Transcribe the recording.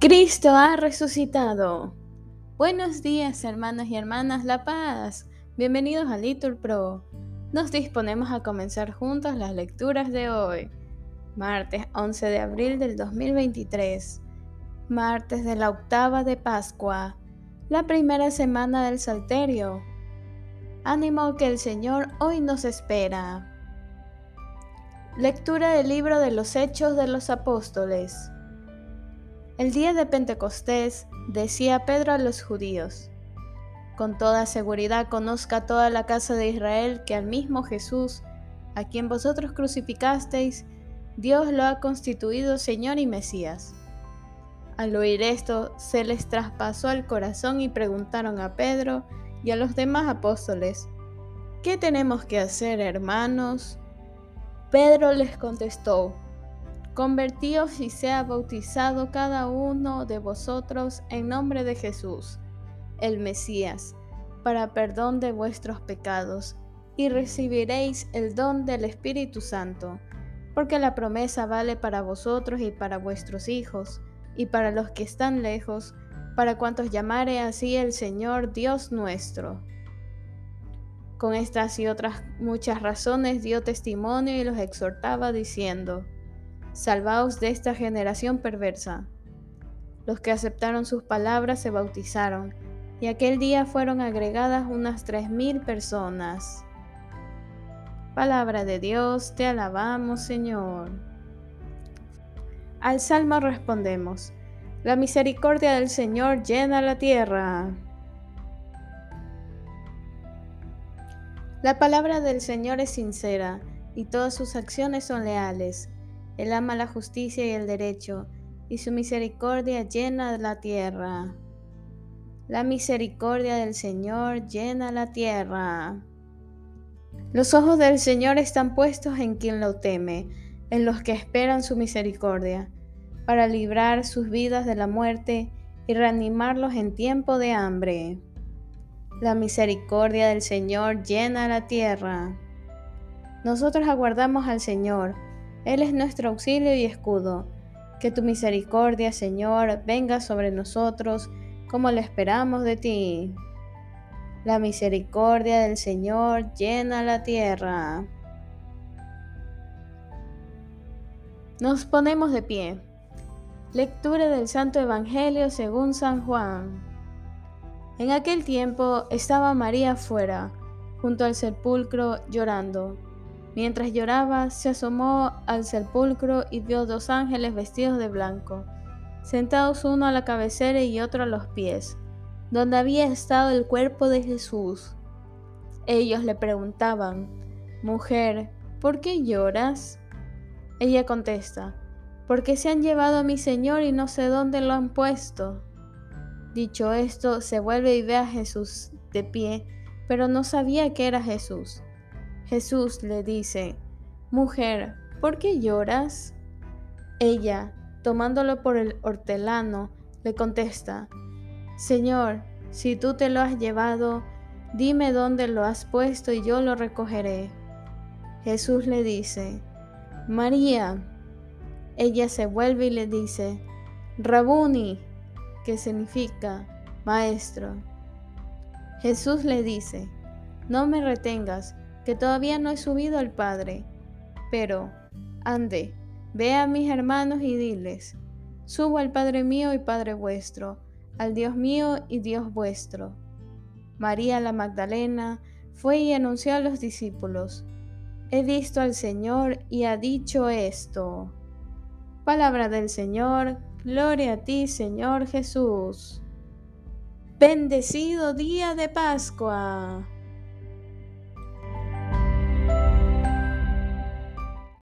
Cristo ha resucitado. Buenos días hermanos y hermanas La Paz. Bienvenidos a Litur Pro. Nos disponemos a comenzar juntos las lecturas de hoy. Martes 11 de abril del 2023. Martes de la octava de Pascua. La primera semana del Salterio. Ánimo que el Señor hoy nos espera. Lectura del libro de los Hechos de los Apóstoles. El día de Pentecostés decía Pedro a los judíos, con toda seguridad conozca toda la casa de Israel que al mismo Jesús, a quien vosotros crucificasteis, Dios lo ha constituido Señor y Mesías. Al oír esto, se les traspasó el corazón y preguntaron a Pedro y a los demás apóstoles, ¿qué tenemos que hacer, hermanos? Pedro les contestó, Convertíos y sea bautizado cada uno de vosotros en nombre de Jesús, el Mesías, para perdón de vuestros pecados, y recibiréis el don del Espíritu Santo, porque la promesa vale para vosotros y para vuestros hijos, y para los que están lejos, para cuantos llamare así el Señor Dios nuestro. Con estas y otras muchas razones dio testimonio y los exhortaba diciendo, Salvaos de esta generación perversa. Los que aceptaron sus palabras se bautizaron, y aquel día fueron agregadas unas tres mil personas. Palabra de Dios, te alabamos Señor. Al salmo respondemos, la misericordia del Señor llena la tierra. La palabra del Señor es sincera y todas sus acciones son leales. Él ama la justicia y el derecho, y su misericordia llena la tierra. La misericordia del Señor llena la tierra. Los ojos del Señor están puestos en quien lo teme, en los que esperan su misericordia, para librar sus vidas de la muerte y reanimarlos en tiempo de hambre. La misericordia del Señor llena la tierra. Nosotros aguardamos al Señor él es nuestro auxilio y escudo. Que tu misericordia, Señor, venga sobre nosotros como lo esperamos de ti. La misericordia del Señor llena la tierra. Nos ponemos de pie. Lectura del Santo Evangelio según San Juan. En aquel tiempo estaba María fuera, junto al sepulcro, llorando. Mientras lloraba, se asomó al sepulcro y vio dos ángeles vestidos de blanco, sentados uno a la cabecera y otro a los pies, donde había estado el cuerpo de Jesús. Ellos le preguntaban, Mujer, ¿por qué lloras? Ella contesta, Porque se han llevado a mi Señor y no sé dónde lo han puesto. Dicho esto, se vuelve y ve a Jesús de pie, pero no sabía que era Jesús. Jesús le dice, Mujer, ¿por qué lloras? Ella, tomándolo por el hortelano, le contesta, Señor, si tú te lo has llevado, dime dónde lo has puesto y yo lo recogeré. Jesús le dice, María. Ella se vuelve y le dice, Rabuni, que significa maestro. Jesús le dice, no me retengas, que todavía no he subido al Padre. Pero, ande, ve a mis hermanos y diles, subo al Padre mío y Padre vuestro, al Dios mío y Dios vuestro. María la Magdalena fue y anunció a los discípulos, he visto al Señor y ha dicho esto. Palabra del Señor, gloria a ti Señor Jesús. Bendecido día de Pascua.